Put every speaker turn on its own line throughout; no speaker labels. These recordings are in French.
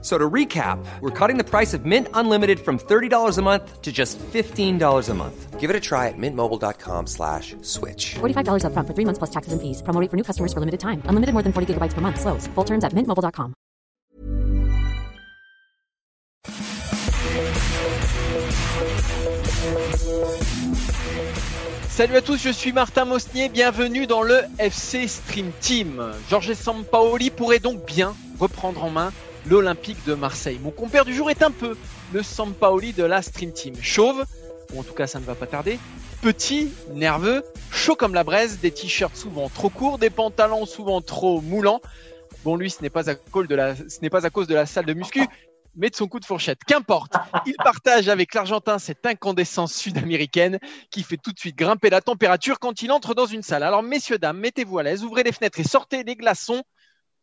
So to recap, we're cutting the price of Mint Unlimited from $30 a month to just $15 a month.
Give it a try at mintmobile.com slash switch.
$45 upfront for three months plus taxes and fees. Promo rate for new customers for limited time. Unlimited more than 40 gigabytes per month. Slows. Full terms at mintmobile.com.
Salut à tous, je suis Martin Mosnier, bienvenue dans le FC Stream Team. Georges Sampaoli pourrait donc bien reprendre en main l'Olympique de Marseille. Mon compère du jour est un peu le Sampaoli de la Stream Team. Chauve, ou en tout cas ça ne va pas tarder, petit, nerveux, chaud comme la braise, des t-shirts souvent trop courts, des pantalons souvent trop moulants. Bon, lui, ce n'est pas à cause de la, salle de muscu, mais de son coup de fourchette. Qu'importe, il partage avec l'Argentin cette incandescence sud-américaine qui fait tout de suite grimper la température quand il entre dans une salle. Alors, messieurs, dames, mettez-vous à l'aise, ouvrez les fenêtres et sortez les glaçons.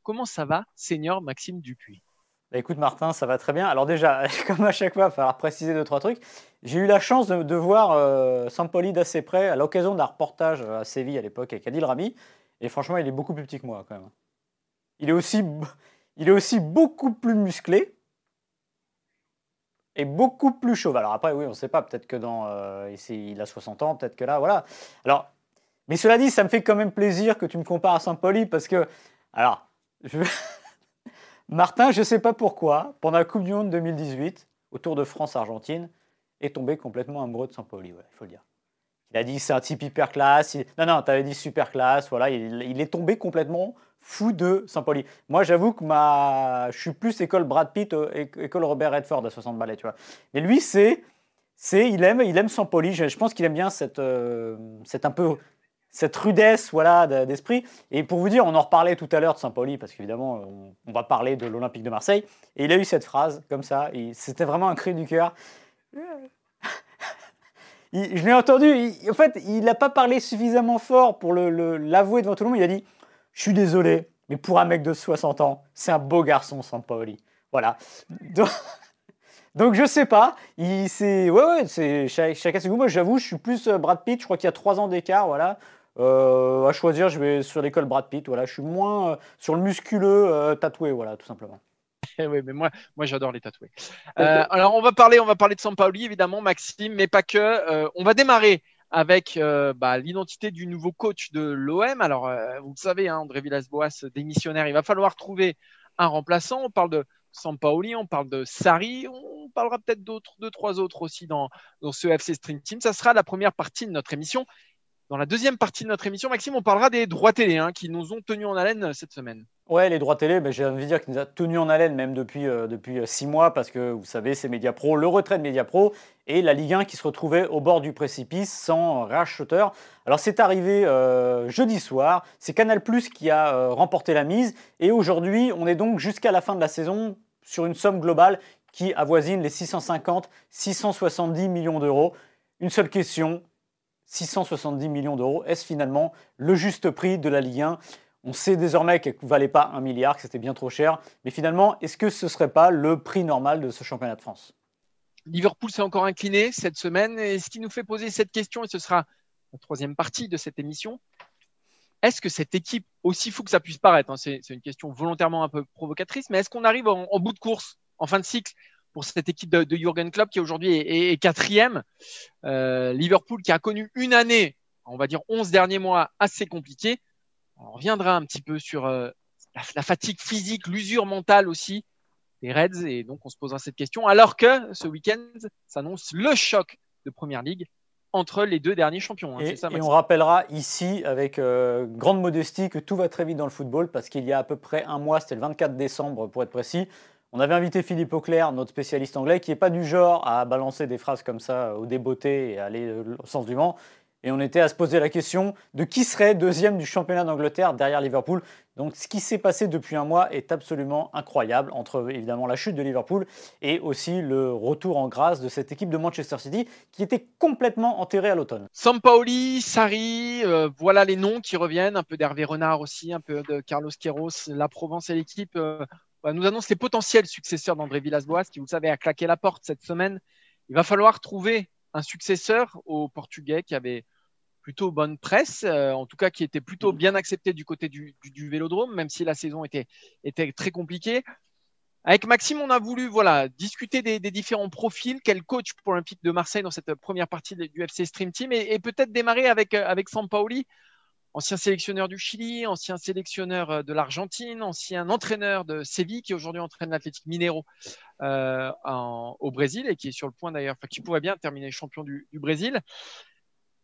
Comment ça va, Seigneur Maxime Dupuis?
Écoute Martin, ça va très bien. Alors déjà, comme à chaque fois, il va falloir préciser deux, trois trucs. J'ai eu la chance de, voir euh, Sampoli d'assez près à l'occasion d'un reportage à Séville à l'époque avec Adil Rami. Et franchement, il est beaucoup plus petit que moi quand même. Il est aussi, il est aussi beaucoup plus musclé et beaucoup plus chauve. Alors après, oui, on ne sait pas. Peut-être que dans, euh, il a 60 ans, peut-être que là, voilà. Alors, mais cela dit, ça me fait quand même plaisir que tu me compares à Sampoli parce que, alors, je... Martin, je ne sais pas pourquoi, pendant la Coupe du Monde 2018, au Tour de France-Argentine, est tombé complètement amoureux de Sampoli, il faut le dire. Il a dit c'est un type hyper classe. Non, non, tu avais dit super classe. Voilà, il, est tombé complètement fou de Sampoli. Moi, j'avoue que ma... je suis plus école Brad Pitt, euh, école Robert Redford à 60 balais, tu vois. Mais lui, c'est, c'est, il aime, il aime Sampoli. Je, je pense qu'il aime bien cette, euh, un peu cette rudesse voilà, d'esprit. Et pour vous dire, on en reparlait tout à l'heure de Saint-Pauli, parce qu'évidemment, on, va parler de l'Olympique de Marseille. Et il a eu cette phrase, comme ça, c'était vraiment un cri du cœur. je l'ai entendu, en fait, il n'a pas parlé suffisamment fort pour l'avouer devant tout le monde. Il a dit Je suis désolé, mais pour un mec de 60 ans, c'est un beau garçon, Saint-Pauli. Voilà. Donc, donc je sais pas. Il, c'est, ouais, c'est chacun ses goûts. Moi, j'avoue, je suis plus euh, Brad Pitt. Je crois qu'il y a trois ans d'écart. Voilà. Euh, à choisir, je vais sur l'école Brad Pitt. Voilà, je suis moins euh, sur le musculeux euh, tatoué, voilà, tout simplement.
oui, mais moi, moi j'adore les tatoués. alors, on va parler, on va parler de Sampaoli, évidemment, Maxime, mais pas que. on va démarrer avec bah, l'identité du nouveau coach de l'OM. Alors, vous le savez, hein, André Villas-Boas, démissionnaire, il va falloir trouver un remplaçant. On parle de Sampaoli, on parle de Sari, on parlera peut-être d'autres, deux, trois autres aussi dans, dans ce FC Stream Team. Ça sera la première partie de notre émission. Dans la deuxième partie de notre émission, Maxime, on parlera des droits télé hein, qui nous ont tenus en haleine euh, cette semaine.
Ouais, les droits télé, ben, j'ai envie de dire qu'ils nous a tenus en haleine même depuis, euh, euh, six mois parce que vous savez, c'est Mediapro, le retrait de Mediapro et la Ligue 1 qui se retrouvait au bord du précipice sans racheteur. Alors c'est arrivé jeudi soir, c'est Canal Plus qui a remporté la mise et aujourd'hui, on est donc jusqu'à la fin de la saison sur une somme globale qui avoisine les 650-670 millions d'euros. Une seule question, 670 millions d'euros. Est-ce finalement le juste prix de la Ligue 1 On sait désormais qu'elle ne valait pas un milliard, que c'était bien trop cher. Mais finalement, est-ce que ce ne serait pas le prix normal de ce championnat de France?
Liverpool s'est encore incliné cette semaine. Et ce qui nous fait poser cette question, et ce sera la troisième partie de cette émission, est-ce que cette équipe, aussi fou que ça puisse paraître, hein, c'est une question volontairement un peu provocatrice, mais est-ce qu'on arrive en, bout de course, en fin de cycle, pour cette équipe de, de Jürgen Klopp qui aujourd'hui est, quatrième. Euh, Liverpool qui a connu une année, on va dire 11 derniers mois assez compliqués. On reviendra un petit peu sur euh, la, fatigue physique, l'usure mentale aussi des Reds et donc on se posera cette question alors que ce week-end s'annonce le choc de Première Ligue entre les deux derniers champions.
Hein, et, on rappellera ici, avec euh, grande modestie, que tout va très vite dans le football parce qu'il y a à peu près un mois, c'était le 24 décembre pour être précis, on avait invité Philippe Auclair, notre spécialiste anglais, qui n'est pas du genre à balancer des phrases comme ça au débeauté et aller au sens du vent. Et on était à se poser la question de qui serait deuxième du championnat d'Angleterre derrière Liverpool. Donc ce qui s'est passé depuis un mois est absolument incroyable, entre évidemment la chute de Liverpool et aussi le retour en grâce de cette équipe de Manchester City qui était complètement enterrée à l'automne.
Sampaoli, Sarri, euh, voilà les noms qui reviennent, un peu d'Hervé Renard aussi, un peu de Carlos Queiroz, la Provence et l'équipe. Euh, nous annonce les potentiels successeurs d'André Villas-Boas, qui, vous le savez, a claqué la porte cette semaine. Il va falloir trouver un successeur au Portugais qui avait plutôt bonne presse, euh, en tout cas qui était plutôt bien accepté du côté du, Vélodrome, même si la saison était, était très compliquée. Avec Maxime, on a voulu voilà, discuter des, différents profils, quel coach pour l'Olympique de Marseille dans cette première partie du FC Stream Team, et, peut-être démarrer avec, euh, avec Sampaoli, ancien sélectionneur du Chili, ancien sélectionneur euh, de l'Argentine, ancien entraîneur de Séville, qui aujourd'hui entraîne l'Atlético Mineiro au Brésil et qui est sur le point d'ailleurs, qui pourrait bien terminer champion du, Brésil.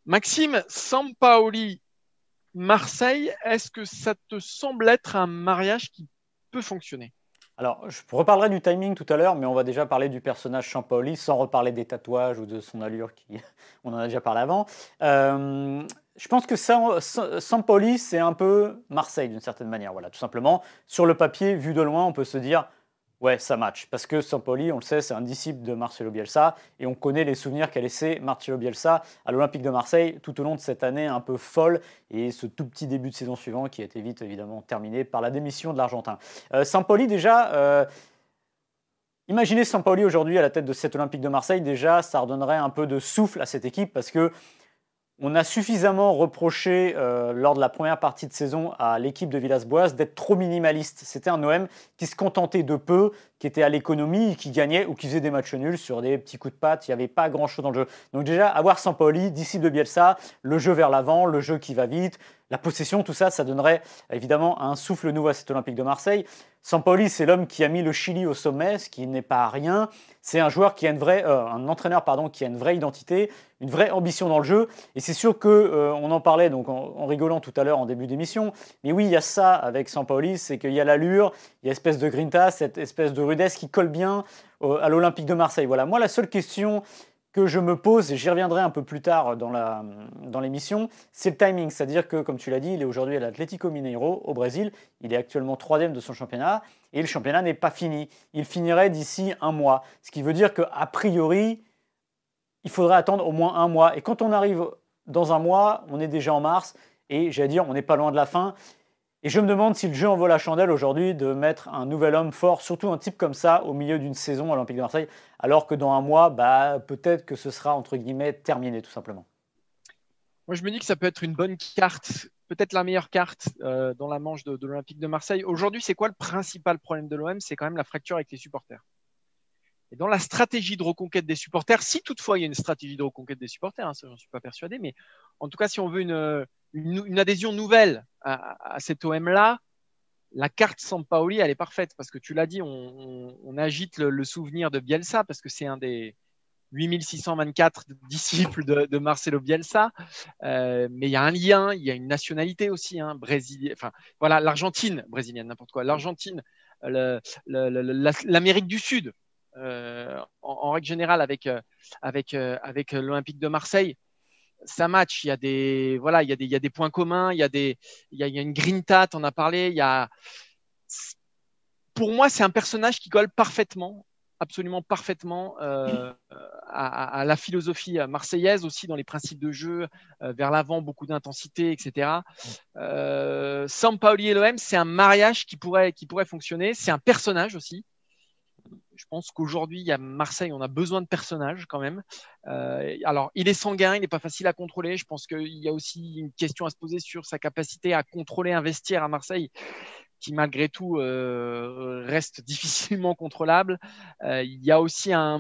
Maxime, Sampaoli, Marseille, est-ce que ça te semble être un mariage qui peut fonctionner?
Alors, je reparlerai du timing tout à l'heure, mais on va déjà parler du personnage Sampaoli sans reparler des tatouages ou de son allure, qui... on en a déjà parlé avant. Euh, je pense que Sampaoli, c'est un peu Marseille d'une certaine manière. Voilà, tout simplement. Sur le papier, vu de loin, on peut se dire Ouais, ça match. Parce que Sampoli, on le sait, c'est un disciple de Marcelo Bielsa. Et on connaît les souvenirs qu'a laissé Marcelo Bielsa à l'Olympique de Marseille tout au long de cette année un peu folle. Et ce tout petit début de saison suivant qui a été vite évidemment terminé par la démission de l'Argentin. Euh, Sampoli, déjà. Euh, imaginez Sampoli aujourd'hui à la tête de cet Olympique de Marseille, déjà, ça redonnerait un peu de souffle à cette équipe parce que on a suffisamment reproché euh, lors de la première partie de saison à l'équipe de Villas-Boas d'être trop minimaliste. C'était un OM qui se contentait de peu, qui était à l'économie, qui gagnait ou qui faisait des matchs nuls sur des petits coups de patte. Il n'y avait pas grand-chose dans le jeu. Donc déjà, avoir Sampoli, disciple de Bielsa, le jeu vers l'avant, le jeu qui va vite, la possession, tout ça, ça donnerait évidemment un souffle nouveau à cet Olympique de Marseille. Sampoli, c'est l'homme qui a mis le Chili au sommet, ce qui n'est pas rien. C'est un joueur qui a une vraie, euh, un entraîneur pardon, qui a une vraie identité, une vraie ambition dans le jeu. Et c'est sûr que euh, on en parlait donc en, rigolant tout à l'heure en début d'émission. Mais oui, il y a ça avec Sampoli, c'est qu'il y a l'allure, il y a espèce de grinta, cette espèce de rudesse qui colle bien à l'Olympique de Marseille. Voilà. Moi, la seule question que je me pose, et j'y reviendrai un peu plus tard dans l'émission, c'est le timing. C'est-à-dire que, comme tu l'as dit, il est aujourd'hui à l'Atlético Mineiro au Brésil. Il est actuellement troisième de son championnat et le championnat n'est pas fini. Il finirait d'ici un mois. Ce qui veut dire qu'a priori, il faudrait attendre au moins un mois. Et quand on arrive dans un mois, on est déjà en mars et j'allais dire, on n'est pas loin de la fin. Et je me demande si le jeu en vaut la chandelle aujourd'hui de mettre un nouvel homme fort, surtout un type comme ça, au milieu d'une saison à l'Olympique de Marseille, alors que dans un mois, bah, peut-être que ce sera entre guillemets terminé tout simplement.
Moi, je me dis que ça peut être une bonne carte, peut-être la meilleure carte euh, dans la manche de, l'Olympique de Marseille. Aujourd'hui, c'est quoi le principal problème de l'OM C'est quand même la fracture avec les supporters. Et dans la stratégie de reconquête des supporters, si toutefois il y a une stratégie de reconquête des supporters, hein, ça j'en suis pas persuadé, mais en tout cas si on veut une, une, adhésion nouvelle à, cet OM-là, la carte Sampaoli, elle est parfaite parce que tu l'as dit, on, agite le, souvenir de Bielsa parce que c'est un des 8624 disciples de, Marcelo Bielsa. Euh, mais il y a un lien, il y a une nationalité aussi, hein, Enfin, voilà, l'Argentine, brésilienne, n'importe quoi. L'Argentine, l'Amérique du Sud, euh, en, règle générale, avec, euh, avec, avec l'Olympique de Marseille ça match. Il y a des, voilà, il y a des, points communs. Il y a des, il y a, il y a une grinta. On a parlé. Il y a, pour moi, c'est un personnage qui colle parfaitement, absolument parfaitement euh, à, la philosophie marseillaise aussi dans les principes de jeu, euh, vers l'avant, beaucoup d'intensité, etc. Euh, Sampaoli et l'OM, c'est un mariage qui pourrait, qui pourrait fonctionner. C'est un personnage aussi. Je pense qu'aujourd'hui, à Marseille, on a besoin de personnages quand même. Euh, alors, il est sanguin, il n'est pas facile à contrôler. Je pense qu'il y a aussi une question à se poser sur sa capacité à contrôler un vestiaire à Marseille qui malgré tout euh, reste difficilement contrôlable. Euh, il y a aussi un,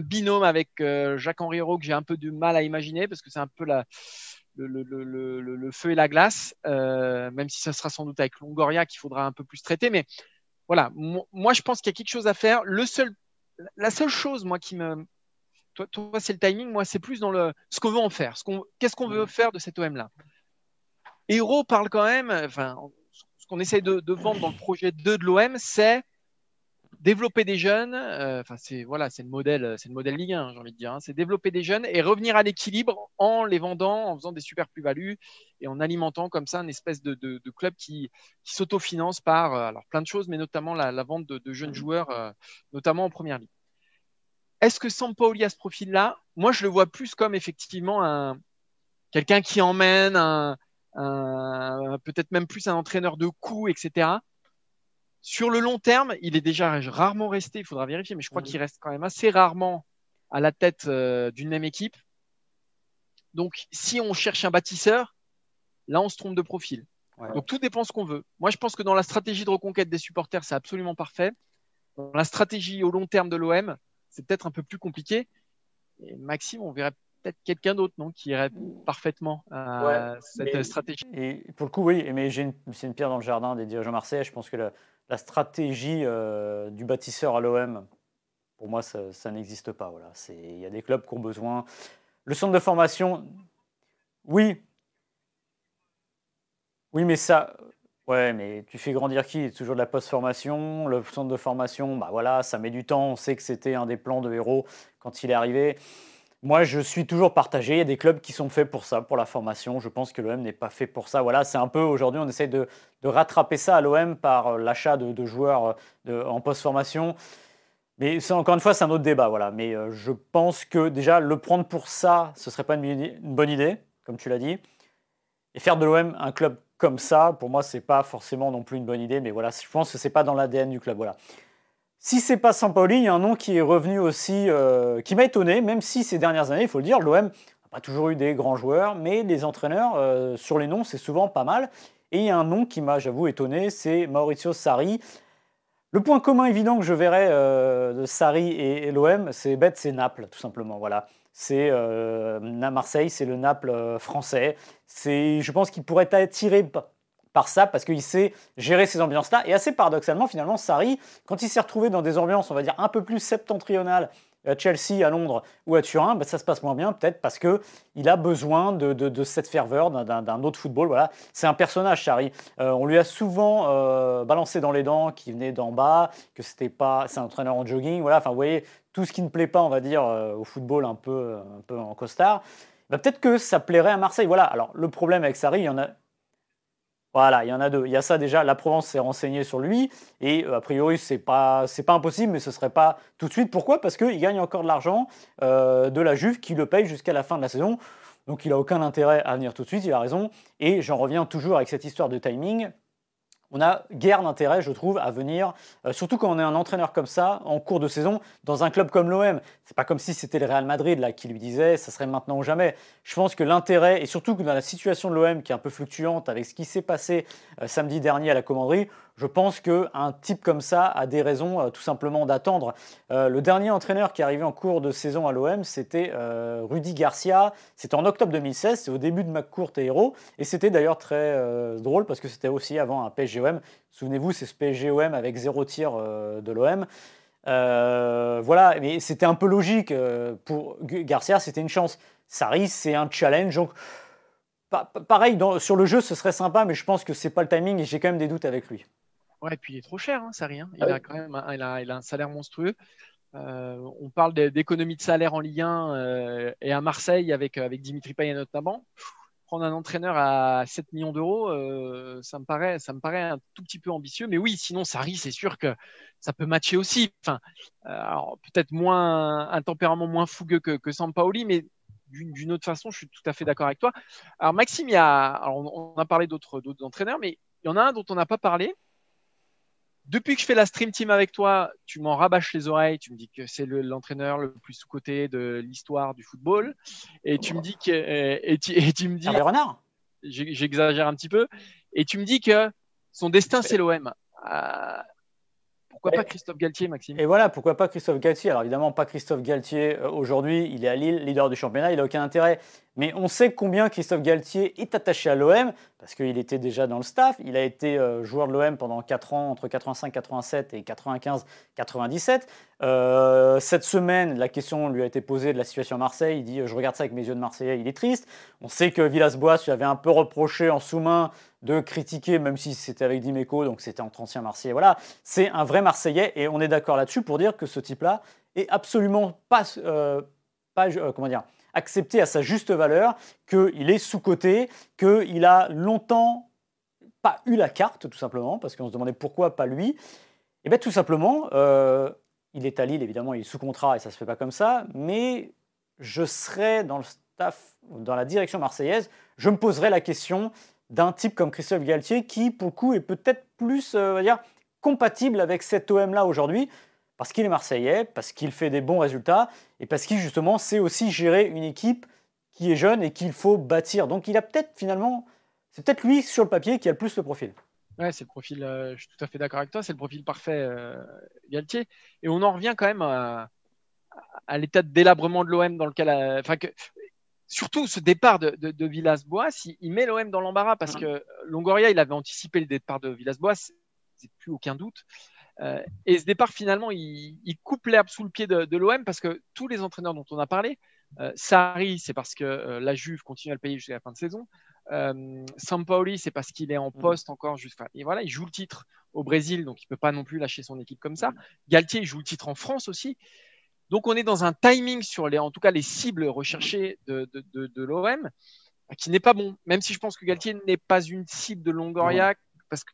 binôme avec Jacques-Henri Hérault que j'ai un peu de mal à imaginer parce que c'est un peu le, feu et la glace, même si ça sera sans doute avec Longoria qu'il faudra un peu plus traiter. Mais voilà, moi je pense qu'il y a quelque chose à faire. Le seul, la seule chose, moi, qui me. Toi, toi c'est le timing, moi, c'est plus dans le ce qu'on veut en faire. Qu'on, qu'est-ce qu'on veut faire de cet OM-là Héros parle quand même, enfin, ce qu'on essaie de, de, vendre dans le projet 2 de l'OM, c'est développer des jeunes, euh, enfin c'est voilà, c'est le modèle, c'est le modèle Ligue 1, j'ai envie de dire. Hein. c'est développer des jeunes et revenir à l'équilibre en les vendant, en faisant des super plus-values et en alimentant comme ça une espèce de, de, club qui, qui s'autofinance par euh, alors plein de choses, mais notamment la, vente de, jeunes joueurs, euh, notamment en première ligue. Est-ce que Sampaoli a ce profil-là? Moi, je le vois plus comme effectivement un quelqu'un qui emmène, un, un peut-être même plus un entraîneur de coups, etc Sur le long terme, il est déjà rarement resté, il faudra vérifier, mais je crois qu'il reste quand même assez rarement à la tête euh, d'une même équipe. Donc, si on cherche un bâtisseur, là, on se trompe de profil.
Ouais.
Donc, tout dépend ce qu'on veut. Moi, je pense que dans la stratégie de reconquête des supporters, c'est absolument parfait. Dans la stratégie au long terme de l'OM, c'est peut-être un peu plus compliqué. Et Maxime, on verrait peut-être quelqu'un d'autre, non, qui irait parfaitement à cette
mais-
stratégie.
Et pour le coup, oui, mais j'ai une- c'est une pierre dans le jardin des dirigeants marseillais. Je pense que la stratégie euh, du bâtisseur à l'OM, pour moi, ça, n'existe pas. Il y a des clubs qui ont besoin. Le centre de formation, oui. Oui, mais ça. Ouais, mais tu fais grandir qui? Toujours de la post-formation. Le centre de formation, bah voilà, ça met du temps. On sait que c'était un des plans de héros quand il est arrivé. Moi, je suis toujours partagé. Il y a des clubs qui sont faits pour ça, pour la formation. Je pense que l'OM n'est pas fait pour ça. Voilà, c'est un peu aujourd'hui, on essaie de, rattraper ça à l'OM par euh, l'achat de, joueurs euh, en post-formation. Mais encore une fois, c'est un autre débat. Voilà. Mais euh, je pense que déjà, le prendre pour ça, ce serait pas une, bonne idée- comme tu l'as dit. Et faire de l'OM un club comme ça, pour moi, c'est pas forcément non plus une bonne idée. Mais voilà, je pense que c'est pas dans l'ADN du club. Voilà. Si c'est pas Sampaoli, il y a un nom qui est revenu aussi, euh, qui m'a étonné, même si ces dernières années, il faut le dire, l'OM n'a pas toujours eu des grands joueurs, mais les entraîneurs, euh, sur les noms, c'est souvent pas mal. Et il y a un nom qui m'a, j'avoue, étonné, c'est Maurizio Sarri. Le point commun évident que je verrais euh, de Sarri et, l'OM, c'est bête, c'est Naples, tout simplement. Voilà. C'est Marseille, c'est le Naples français. Je pense qu'il pourrait pa- par ça parce qu'il sait gérer ces ambiances-là. Et assez paradoxalement, finalement, Sarri, quand il s'est retrouvé dans des ambiances, on va dire, un peu plus septentrionales, à Chelsea, à Londres ou à Turin, bah, ça se passe moins bien, peut-être parce qu'il a besoin de, de- cette ferveur, d'un- autre football. Voilà. C'est un personnage, Sarri. Euh, on lui a souvent euh, balancé dans les dents qu'il venait d'en bas, que c'était pas, c'est un entraîneur en jogging. Voilà. Enfin, vous voyez, tout ce qui ne plaît pas, on va dire, euh, au football un peu, un peu en costard. Bah, peut-être que ça plairait à Marseille. Voilà. Alors, le problème avec Sarri, il y en a. Voilà, il y en a deux. Il y a ça déjà, la Provence s'est renseignée sur lui, et euh, a priori, c'est pas, pas impossible, mais ce serait pas tout de suite. Pourquoi? Parce qu'il gagne encore de l'argent euh, de la Juve qui le paye jusqu'à la fin de la saison. Donc il n'a aucun intérêt à venir tout de suite, il a raison. Et j'en reviens toujours avec cette histoire de timing. On a guère d'intérêt, je trouve, à venir, euh, surtout quand on est un entraîneur comme ça, en cours de saison, dans un club comme l'OM. C'est pas comme si c'était le Real Madrid là, qui lui disait ça serait maintenant ou jamais. Je pense que l'intérêt, et surtout que dans la situation de l'OM qui est un peu fluctuante avec ce qui s'est passé euh, samedi dernier à la commanderie, je pense qu'un type comme ça a des raisons euh, tout simplement d'attendre. Euh, le dernier entraîneur qui est arrivé en cours de saison à l'OM, c'était euh, Rudy Garcia. C'était en octobre 2016, c'est au début de McCourt et Héros. Et c'était d'ailleurs très drôle parce que c'était aussi avant un PSGOM. Souvenez-vous, c'est ce PSGOM avec zéro tir de l'OM. Voilà, mais c'était un peu logique. pour Garcia, c'était une chance. Sarri, c'est un challenge. Donc, pa- pa- pareil, sur le jeu, ce serait sympa, mais je pense que c'est pas le timing et j'ai quand même des doutes avec lui.
Ouais, et puis il est trop cher, hein, Sarri. hein. Il
Ah oui.
a quand même un, il a, il a un salaire monstrueux. Euh, on parle d'é- d'économie de salaire en Ligue 1 euh, et à Marseille avec, avec Dimitri Payet notamment. Prendre un entraîneur à 7 millions d'euros, euh, ça, me paraît, ça me paraît un tout petit peu ambitieux. Mais oui, sinon, Sarri, c'est sûr que ça peut matcher aussi. Enfin, euh, alors, peut-être moins un tempérament moins fougueux que, que Sampaoli, mais d'une autre façon, je suis tout à fait d'accord avec toi. Alors, Maxime, il y a, alors, on, on a parlé d'autres d'autres entraîneurs, mais il y en a un dont on n'a pas parlé. Depuis que je fais la Stream Team avec toi, tu m'en rabâches les oreilles. Tu me dis que c'est le- l'entraîneur le, plus sous-coté de l'histoire du football. Et tu me dis que. Et tu, et tu me dis.
Hervé Renard
J'exagère un petit peu. Et tu me dis que son destin, c'est l'OM. Euh, pourquoi pas Christophe Galtier, Maxime?
Et voilà, pourquoi pas Christophe Galtier? Alors évidemment, pas Christophe Galtier euh, aujourd'hui, il est à Lille, leader du championnat, il n'a aucun intérêt. Mais on sait combien Christophe Galtier est attaché à l'OM, parce qu'il était déjà dans le staff, il a été euh, joueur de l'OM pendant 4 ans, entre 85, 87 et 95, 97. Euh, cette semaine, la question lui a été posée de la situation à Marseille, il dit « je regarde ça avec mes yeux de Marseillais, il est triste ». On sait que Villas-Boas lui avait un peu reproché en sous-main de critiquer, même si c'était avec Dimeco, donc c'était entre anciens Marseillais. Voilà, c'est un vrai Marseillais et on est d'accord là-dessus pour dire que ce type-là est absolument pas, euh, pas euh, comment dire, accepté à sa juste valeur, qu'il est sous-coté, qu'il a longtemps pas eu la carte, tout simplement, parce qu'on se demandait pourquoi pas lui. Et bien tout simplement, euh, il est à Lille, évidemment, il est sous contrat et ça se fait pas comme ça, mais je serais dans le staff, dans la direction marseillaise, je me poserais la question d'un type comme Christophe Galtier qui, pour le coup, est peut-être plus, euh, dire, compatible avec cet OM-là aujourd'hui parce qu'il est marseillais, parce qu'il fait des bons résultats et parce qu'il justement sait aussi gérer une équipe qui est jeune et qu'il faut bâtir. Donc il a peut-être finalement, c'est peut-être lui sur le papier qui a le plus le profil.
Ouais, c'est le profil, euh, je suis tout à fait d'accord avec toi, c'est le profil parfait, euh, Galtier. Et on en revient quand même à, l'état de délabrement de l'OM dans lequel. Euh, que, surtout ce départ de, de, Villas-Boas, il, met l'OM dans l'embarras parce que Longoria, il avait anticipé le départ de Villas-Boas, plus aucun doute. Et ce départ, finalement, il, coupe l'herbe sous le pied de, l'OM parce que tous les entraîneurs dont on a parlé, Sarri, c'est parce que la Juve continue à le payer jusqu'à la fin de saison. Euh, Sampaoli, c'est parce qu'il est en mm. poste encore. Juste, et voilà, il joue le titre au Brésil, donc il peut pas non plus lâcher son équipe comme ça. Galtier, il joue le titre en France aussi. Donc on est dans un timing sur les, en tout cas les cibles recherchées de, de, l'OM qui n'est pas bon. Même si je pense que Galtier n'est pas une cible de Longoria parce que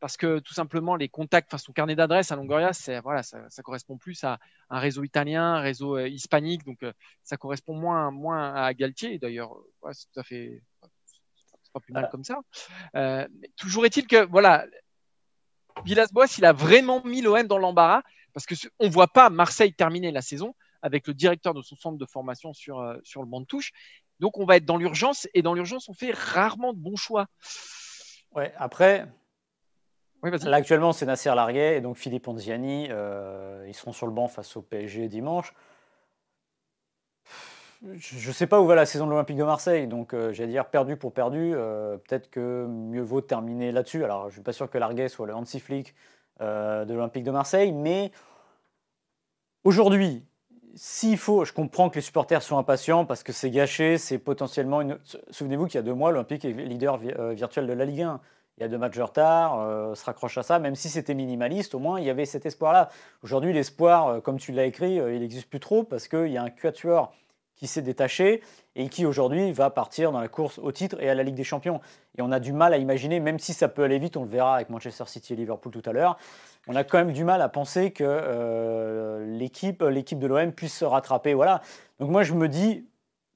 parce que tout simplement les contacts, enfin son carnet d'adresse à Longoria, c'est voilà, ça, correspond plus à un réseau italien, un réseau euh, hispanique, donc euh, ça correspond moins moins à Galtier. D'ailleurs, c'est tout à fait pas plus mal comme ça. Euh, toujours est-il que, voilà, Villas-Boas, il a vraiment mis l'OM dans l'embarras parce qu'on ne voit pas Marseille terminer la saison avec le directeur de son centre de formation sur, euh, sur le banc de touche. Donc, on va être dans l'urgence et dans l'urgence, on fait rarement de bons choix.
Ouais, après, Actuellement, c'est Nasser Larguet et donc Philippe Onziani. Euh, ils seront sur le banc face au PSG dimanche je ne sais pas où va la saison de l'Olympique de Marseille, donc euh, j'allais dire perdu pour perdu. Euh, peut-être que mieux vaut terminer là-dessus. Alors, je ne suis pas sûr que Larguet soit le Hansi Flick de l'Olympique de Marseille, mais aujourd'hui, s'il faut, je comprends que les supporters sont impatients parce que c'est gâché, c'est potentiellement une. Souvenez-vous qu'il y a deux mois, l'Olympique est leader virtuel de la Ligue 1. Il y a deux matchs de retard, se raccroche à ça, même si c'était minimaliste, au moins il y avait cet espoir-là. Aujourd'hui, l'espoir, comme tu l'as écrit, il n'existe plus trop parce qu'il y a un quatuor qui s'est détaché et qui aujourd'hui va partir dans la course au titre et à la Ligue des Champions. Et on a du mal à imaginer, même si ça peut aller vite, on le verra avec Manchester City et Liverpool tout à l'heure, on a quand même du mal à penser que euh, l'équipe, l'équipe de l'OM puisse se rattraper. Voilà. Donc moi je me dis,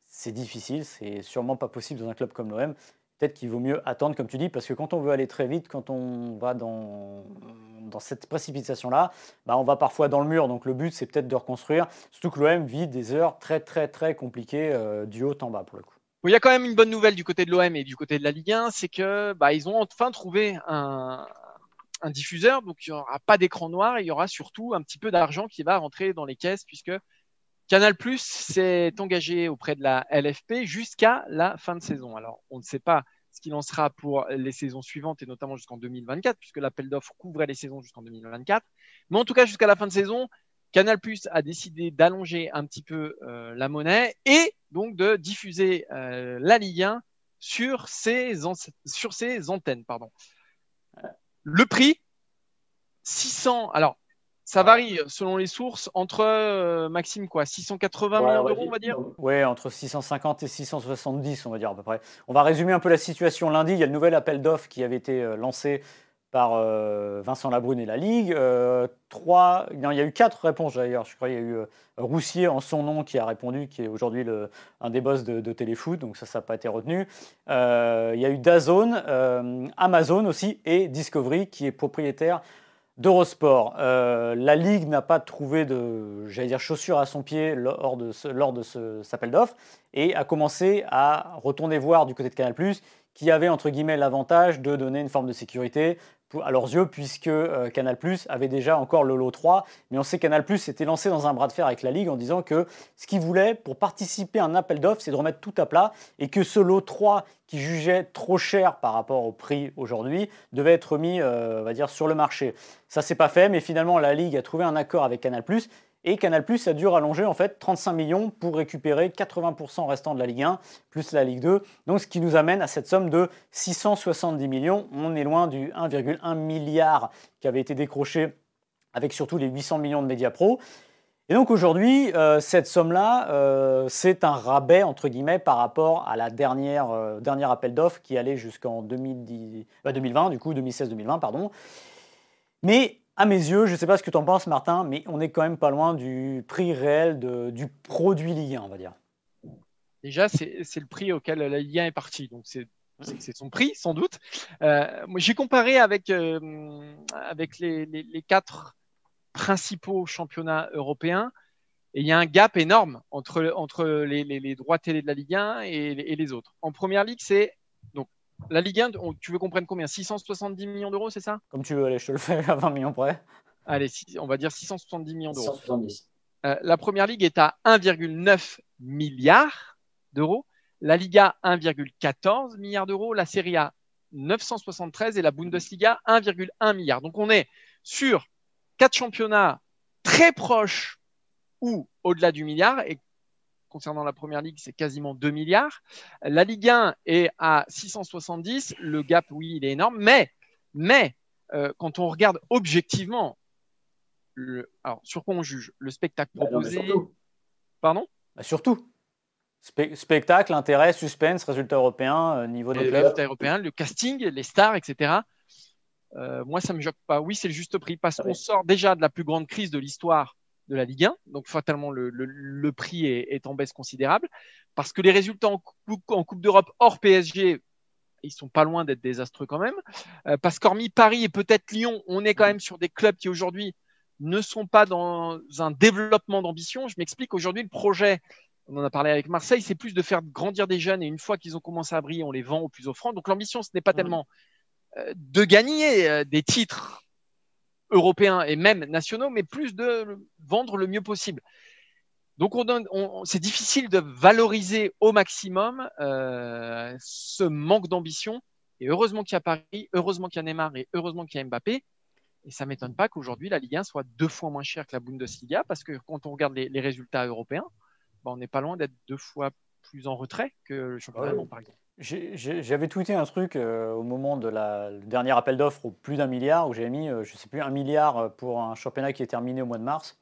c'est difficile, c'est sûrement pas possible dans un club comme l'OM peut-être qu'il vaut mieux attendre, comme tu dis, parce que quand on veut aller très vite, quand on va dans, dans cette précipitation-là, bah on va parfois dans le mur. Donc le but, c'est peut-être de reconstruire. Surtout que l'OM vit des heures très, très, très compliquées euh, du haut en bas, pour le coup.
il y a quand même une bonne nouvelle du côté de l'OM et du côté de la Ligue 1, c'est que bah, ils ont enfin trouvé un, diffuseur, donc il n'y aura pas d'écran noir, il y aura surtout un petit peu d'argent qui va rentrer dans les caisses, puisque Canal Plus s'est engagé auprès de la LFP jusqu'à la fin de saison. Alors, on ne sait pas ce qu'il en sera pour les saisons suivantes et notamment jusqu'en 2024, puisque l'appel d'offres couvrait les saisons jusqu'en 2024. Mais en tout cas, jusqu'à la fin de saison, Canal Plus a décidé d'allonger un petit peu euh, la monnaie et donc de diffuser euh, la Ligue 1 sur ses, antennes. Pardon. Le prix, 600. Alors, ça varie selon les sources entre euh, Maxime quoi 680 millions d'euros on va dire
Oui, entre 650 et 670 on va dire à peu près. On va résumer un peu la situation lundi, il y a le nouvel appel d'offres qui avait été euh, lancé par euh, Vincent Labrune et la Ligue. trois, il y a eu quatre réponses d'ailleurs. Je crois qu'il y a eu Roussier en son nom qui a répondu, qui est aujourd'hui un des boss de, de, Téléfoot, donc ça, ça n'a pas été retenu. il y a eu Dazone, Amazon aussi et Discovery qui est propriétaire d'Eurosport. Euh, la Ligue n'a pas trouvé de, j'allais dire, chaussures à son pied lors de ce, lors de ce, cet appel d'offres et a commencé à retourner voir du côté de Canal+, qui avait entre guillemets l'avantage de donner une forme de sécurité à leurs yeux, puisque euh, Canal avait déjà encore le lot 3. Mais on sait que Canal s'était lancé dans un bras de fer avec la Ligue en disant que ce qu'il voulait pour participer à un appel d'offres, c'est de remettre tout à plat et que ce lot 3 qui jugeait trop cher par rapport au prix aujourd'hui devait être mis euh, sur le marché. Ça, c'est pas fait, mais finalement, la Ligue a trouvé un accord avec Canal et Canal a dû rallonger en fait 35 millions pour récupérer 80% restant de la Ligue 1 plus la Ligue 2. Donc ce qui nous amène à cette somme de 670 millions. On est loin du 1,1 milliard qui avait été décroché avec surtout les 800 millions de Media Pro. Et donc aujourd'hui, euh, cette somme-là, euh, c'est un rabais entre guillemets par rapport à la dernière euh, dernier appel d'offres qui allait jusqu'en 2020, bah, du coup 2016-2020 pardon. Mais à mes yeux, je ne sais pas ce que tu en penses, Martin, mais on n'est quand même pas loin du prix réel du produit Ligue 1, on va dire.
Déjà, c'est le prix auquel la Ligue 1 est partie. Donc, c'est son prix, sans doute. Euh, j'ai comparé avec, euh, avec les, quatre principaux championnats européens. Et il y a un gap énorme entre, entre les, droits télé de la Ligue 1 et, et les autres. En première ligue, c'est. La Ligue 1, on- tu veux qu'on prenne combien? 670 millions d'euros, c'est ça?
Comme tu veux, allez, je te le fais à 20 millions près.
Allez, on va dire 670 millions d'euros.
170.
Euh, la première ligue est à 1,9 milliard d'euros, la Liga 1,14 milliard d'euros, la Serie A 973 et la Bundesliga 1,1 milliard. Donc on est sur quatre championnats très proches ou au-delà du milliard et concernant la première ligue, c'est quasiment 2 milliards. La Ligue 1 est à 670, le gap oui, il est énorme, mais mais euh, quand on regarde objectivement le- alors sur quoi on juge? Le spectacle
Bah non,
proposé,
surtout,
pardon?
Bah, surtout. Spe- spectacle, intérêt, suspense, résultat européen, euh, niveau des clubs.
résultats européens, le casting, les stars, etc. Euh, moi, ça me choque pas. Oui, c'est le juste prix parce
Ah
qu'on sort déjà de la plus grande crise de l'histoire de la Ligue 1. Donc, fatalement, le, le- le prix est, est en baisse considérable parce que les résultats en Coupe, en coupe d'Europe hors PSG, ils sont pas loin d'être désastreux quand même. Euh, parce qu'hormis Paris et peut-être Lyon, on est quand même sur des clubs qui aujourd'hui ne sont pas dans un développement d'ambition. Je m'explique. Aujourd'hui, le projet, on en a parlé avec Marseille, c'est plus de faire grandir des jeunes et une fois qu'ils ont commencé à briller, on les vend au plus offrant. Donc l'ambition, ce n'est pas
Mhm.
tellement euh, de gagner euh, des titres européens et même nationaux, mais plus de vendre le mieux possible. Donc on donne, on- c'est difficile de valoriser au maximum euh, ce manque d'ambition. Et heureusement qu'il y a Paris, heureusement qu'il y a Neymar et heureusement qu'il y a Mbappé. Et ça m'étonne pas qu'aujourd'hui la Ligue 1 soit deux fois moins chère que la Bundesliga, parce que quand on regarde les, les résultats européens, bah, on n'est pas loin d'être deux fois plus en retrait que le championnat
Ouais.
allemand, par exemple.
J'avais tweeté un truc euh, au moment de la, le dernier appel d'offres au plus d'un milliard, où j'avais mis, euh, je sais plus, un milliard euh, pour un championnat qui est terminé au mois de mars.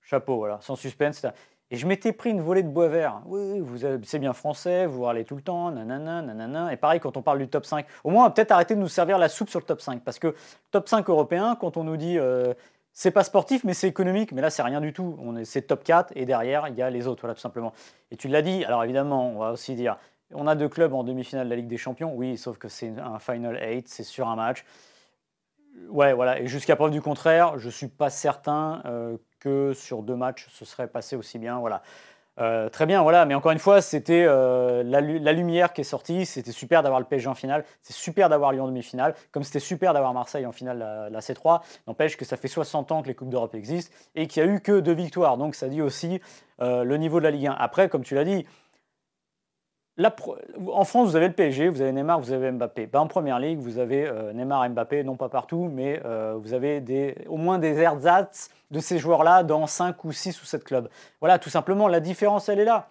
Chapeau, voilà, sans suspense. Et je m'étais pris une volée de bois vert. Oui, vous c'est bien français, vous parlez tout le temps, nanana, nanana. Et pareil, quand on parle du top 5, au moins, on va peut-être arrêter de nous servir la soupe sur le top 5. Parce que top 5 européen, quand on nous dit euh, c'est pas sportif, mais c'est économique, mais là, c'est rien du tout. C'est top 4 et derrière, il y a les autres, voilà, tout simplement. Et tu l'as dit, alors évidemment, on va aussi dire on a deux clubs en demi-finale de la Ligue des Champions, oui, sauf que c'est un Final 8, c'est sur un match. Ouais, voilà, et jusqu'à preuve du contraire, je ne suis pas certain euh, que sur deux matchs, ce serait passé aussi bien. Voilà. Euh, très bien, voilà, mais encore une fois, c'était euh, la, lu- la lumière qui est sortie, c'était super d'avoir le PSG en finale, c'est super d'avoir Lyon en demi-finale, comme c'était super d'avoir Marseille en finale la, la C3, n'empêche que ça fait 60 ans que les Coupes d'Europe existent et qu'il n'y a eu que deux victoires, donc ça dit aussi le niveau de la Ligue 1. Après, comme tu l'as dit, en France, vous avez le PSG, vous avez Neymar, vous avez Mbappé. Ben, en première ligue, vous avez euh, Neymar Mbappé, non pas partout, mais euh, vous avez au moins des ersatz de ces joueurs-là dans 5 ou 6 ou 7 clubs. Voilà, tout simplement, la différence, elle est là.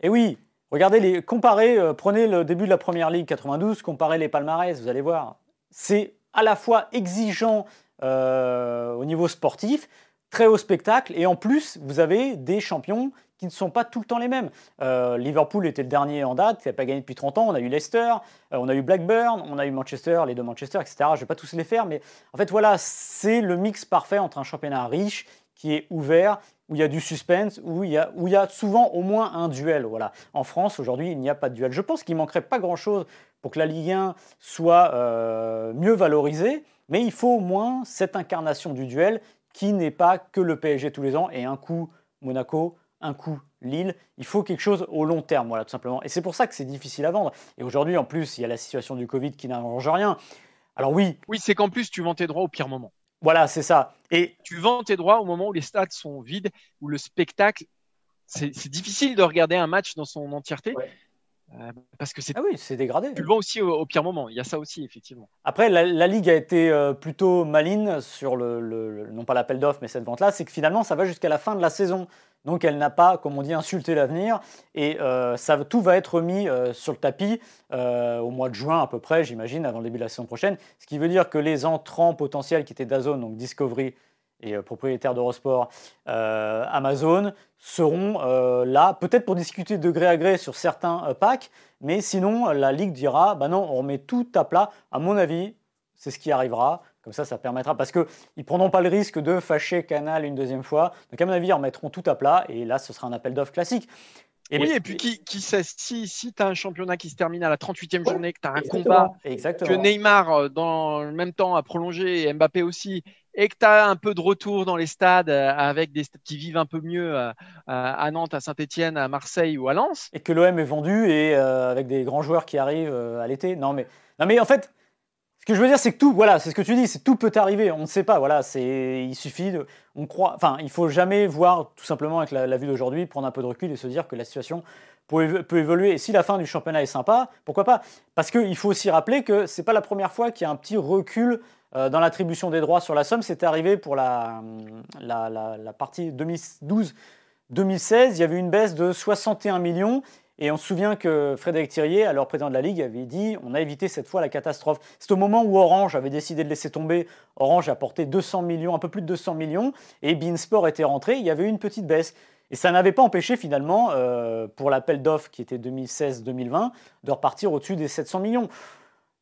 Et oui, regardez, les, comparez, euh, prenez le début de la première ligue 92, comparez les palmarès, vous allez voir. C'est à la fois exigeant au niveau sportif, très haut spectacle, et en plus, vous avez des champions qui ne sont pas tout le temps les mêmes. Euh, Liverpool était le dernier en date, qui n'a pas gagné depuis 30 ans. On a eu Leicester, euh, on a eu Blackburn, on a eu Manchester, les deux Manchester, etc. Je ne vais pas tous les faire, mais en fait, voilà, c'est le mix parfait entre un championnat riche qui est ouvert, où il y a du suspense, où il y a, souvent au moins un duel. Voilà. En France, aujourd'hui, il n'y a pas de duel. Je pense qu'il manquerait pas grand-chose pour que la Ligue 1 soit euh, mieux valorisée, mais il faut au moins cette incarnation du duel qui n'est pas que le PSG tous les ans et un coup Monaco, un coup Lille. Il faut quelque chose au long terme, voilà, tout simplement. Et c'est pour ça que c'est difficile à vendre. Et aujourd'hui, en plus, il y a la situation du Covid qui n'arrange rien. Alors oui,
Oui, c'est qu'en plus, tu vends tes droits au pire moment.
voilà, c'est ça. Et
Tu vends tes droits au moment où les stades sont vides, où le spectacle. C'est difficile de regarder un match dans son entièreté
Ouais.
Euh, parce que c'est
ah oui, dégradé.
vends aussi au, au pire moment. Il y a ça aussi, effectivement.
Après, la, la Ligue a été euh, plutôt maligne sur le, le- le- non pas l'appel d'offres, mais cette vente-là, c'est que finalement, ça va jusqu'à la fin de la saison. Donc, elle n'a pas, comme on dit, insulté l'avenir. Et euh, ça, tout va être mis sur le tapis au mois de juin à peu près, j'imagine, avant le début de la saison prochaine. Ce qui veut dire que les entrants potentiels qui étaient d'Azone, donc Discovery et euh, propriétaire d'Eurosport, euh, Amazon, seront euh, là, peut-être pour discuter de gré à gré sur certains euh, packs, mais sinon, la Ligue dira, bah non, on remet tout à plat. À mon avis, c'est ce qui arrivera. Comme ça, ça permettra, parce qu'ils ne prendront pas le risque de fâcher Canal une deuxième fois. Donc, à mon avis, ils remettront tout à plat, et là, ce sera un appel d'offres classique. Et
oui, et puis qui, qui sait, si, si tu as un championnat qui se termine à la 38e
Ouais,
journée, que tu as un
Exactement,
combat,
Exactement.
que Neymar, euh, dans le même temps, a prolongé, et Mbappé aussi, et que tu as un peu de retour dans les stades euh, avec des stades qui vivent un peu mieux euh, à Nantes, à Saint-Etienne, à Marseille ou à Lens.
et que l'OM est vendu et euh, avec des grands joueurs qui arrivent à l'été. Non mais, non mais en fait, que je veux dire, c'est que tout, voilà, c'est ce que tu dis, c'est tout peut arriver. On ne sait pas, voilà, c'est, il suffit de, on croit, enfin, il faut jamais voir tout simplement avec la, vue d'aujourd'hui, prendre un peu de recul et se dire que la situation peut, évo- peut évoluer. Et si la fin du championnat est sympa, pourquoi pas? Parce qu'il faut aussi rappeler que c'est pas la première fois qu'il y a un petit recul. euh, dans l'attribution des droits sur la somme, c'était arrivé pour la- la partie 2012-2016. Il y avait une baisse de 61 millions. Et on se souvient que Frédéric Thirier, alors président de la Ligue, avait dit on a évité cette fois la catastrophe. C'est au moment où Orange avait décidé de laisser tomber. Orange a porté 200 millions, un peu plus de 200 millions, et Beansport était rentré. Il y avait eu une petite baisse. Et ça n'avait pas empêché finalement, euh, pour l'appel d'offres qui était 2016-2020, de repartir au-dessus des 700 millions.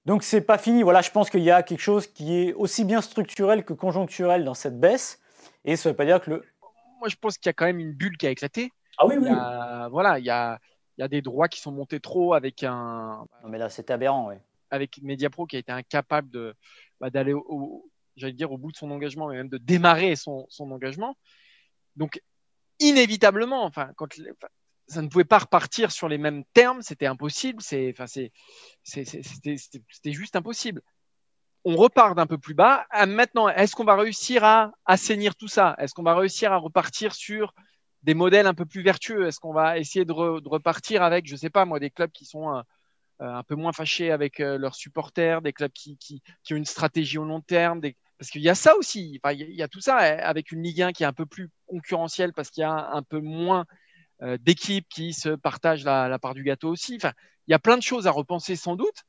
Donc c'est pas fini. Voilà, je pense qu'il y a quelque chose qui est aussi bien structurel que conjoncturel dans cette baisse. Et ça ne veut pas dire que le.
Moi, je pense qu'il y a quand même une bulle qui a éclaté.
Ah oui,
Il y a, voilà, il y a, il y a des droits qui sont montés trop avec un,
Non, mais là, c'était aberrant, oui.
avec Mediapro qui a été incapable de bah, d'aller au, au- j'allais dire au bout de son engagement, mais même de démarrer son, son engagement. Donc inévitablement, enfin, quand enfin, ça ne pouvait pas repartir sur les mêmes termes, c'était impossible. C'est, enfin, c'est, c'est- c'est- c'était, c'était- c'était juste impossible. On repart d'un peu plus bas. Ah, maintenant, est-ce qu'on va réussir à assainir tout ça? Est-ce qu'on va réussir à repartir sur des modèles un peu plus vertueux Est-ce qu'on va essayer de, re- de repartir avec, je sais pas moi, des clubs qui sont euh, euh, un peu moins fâchés avec euh, leurs supporters, des clubs qui, ont une stratégie au long terme, des... parce qu'il y a ça aussi, Enfin, il y a- tout ça euh, avec une Ligue 1 qui est un peu plus concurrentielle parce qu'il y a un, peu moins d'équipes qui se partagent la, part du gâteau aussi. Enfin, il y a plein de choses à repenser sans doute.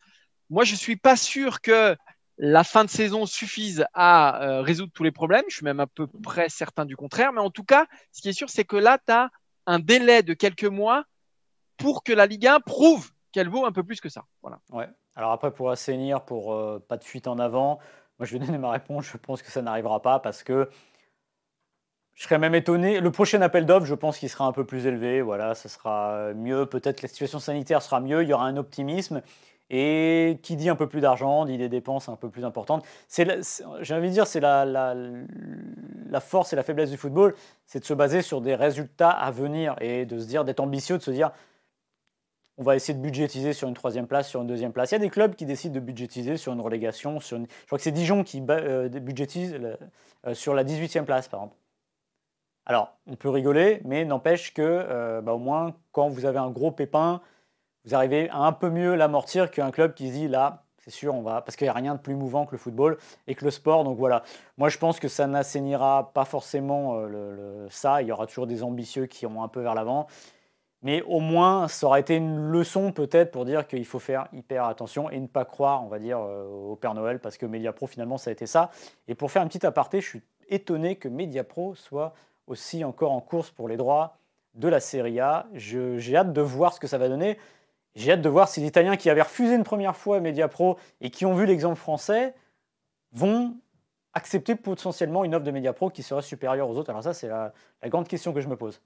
Moi, je suis pas sûr que la fin de saison suffise à euh, résoudre tous les problèmes. Je suis même à peu près certain du contraire. Mais en tout cas, ce qui est sûr, c'est que là, tu as un délai de quelques mois pour que la Ligue 1 prouve qu'elle vaut un peu plus que ça. Voilà.
Ouais. Alors après, pour assainir, pour euh, pas de fuite en avant, moi je vais donner ma réponse. Je pense que ça n'arrivera pas parce que je serais même étonné. Le prochain appel d'offres, je pense qu'il sera un peu plus élevé. Voilà, ça sera mieux. Peut-être que la situation sanitaire sera mieux. Il y aura un optimisme. Et qui dit un peu plus d'argent, dit des dépenses un peu plus importantes. J'ai envie de dire, c'est la, force et la faiblesse du football, c'est de se baser sur des résultats à venir et de se dire, d'être ambitieux, de se dire, on va essayer de budgétiser sur une troisième place, sur une deuxième place. Il y a des clubs qui décident de budgétiser sur une relégation. Sur. Je crois que c'est Dijon qui euh, budgétise euh, sur la 18e place, par exemple. Alors, on peut rigoler, mais n'empêche que, euh, bah, au moins, quand vous avez un gros pépin, vous arrivez à un peu mieux l'amortir qu'un club qui se dit là, c'est sûr, on va. Parce qu'il n'y a rien de plus mouvant que le football et que le sport. Donc voilà. Moi, je pense que ça n'assainira pas forcément euh, ça. Il y aura toujours des ambitieux qui iront un peu vers l'avant. Mais au moins, ça aurait été une leçon peut-être pour dire qu'il faut faire hyper attention et ne pas croire, on va dire, euh, au Père Noël, parce que Mediapro, finalement, ça a été ça. Et pour faire un petit aparté, je suis étonné que Mediapro soit aussi encore en course pour les droits de la Serie A. J'ai hâte de voir ce que ça va donner. J'ai hâte de voir si les Italiens qui avaient refusé une première fois Mediapro et qui ont vu l'exemple français vont accepter potentiellement une offre de Mediapro qui serait supérieure aux autres. Alors ça, c'est la, la grande question que je me pose.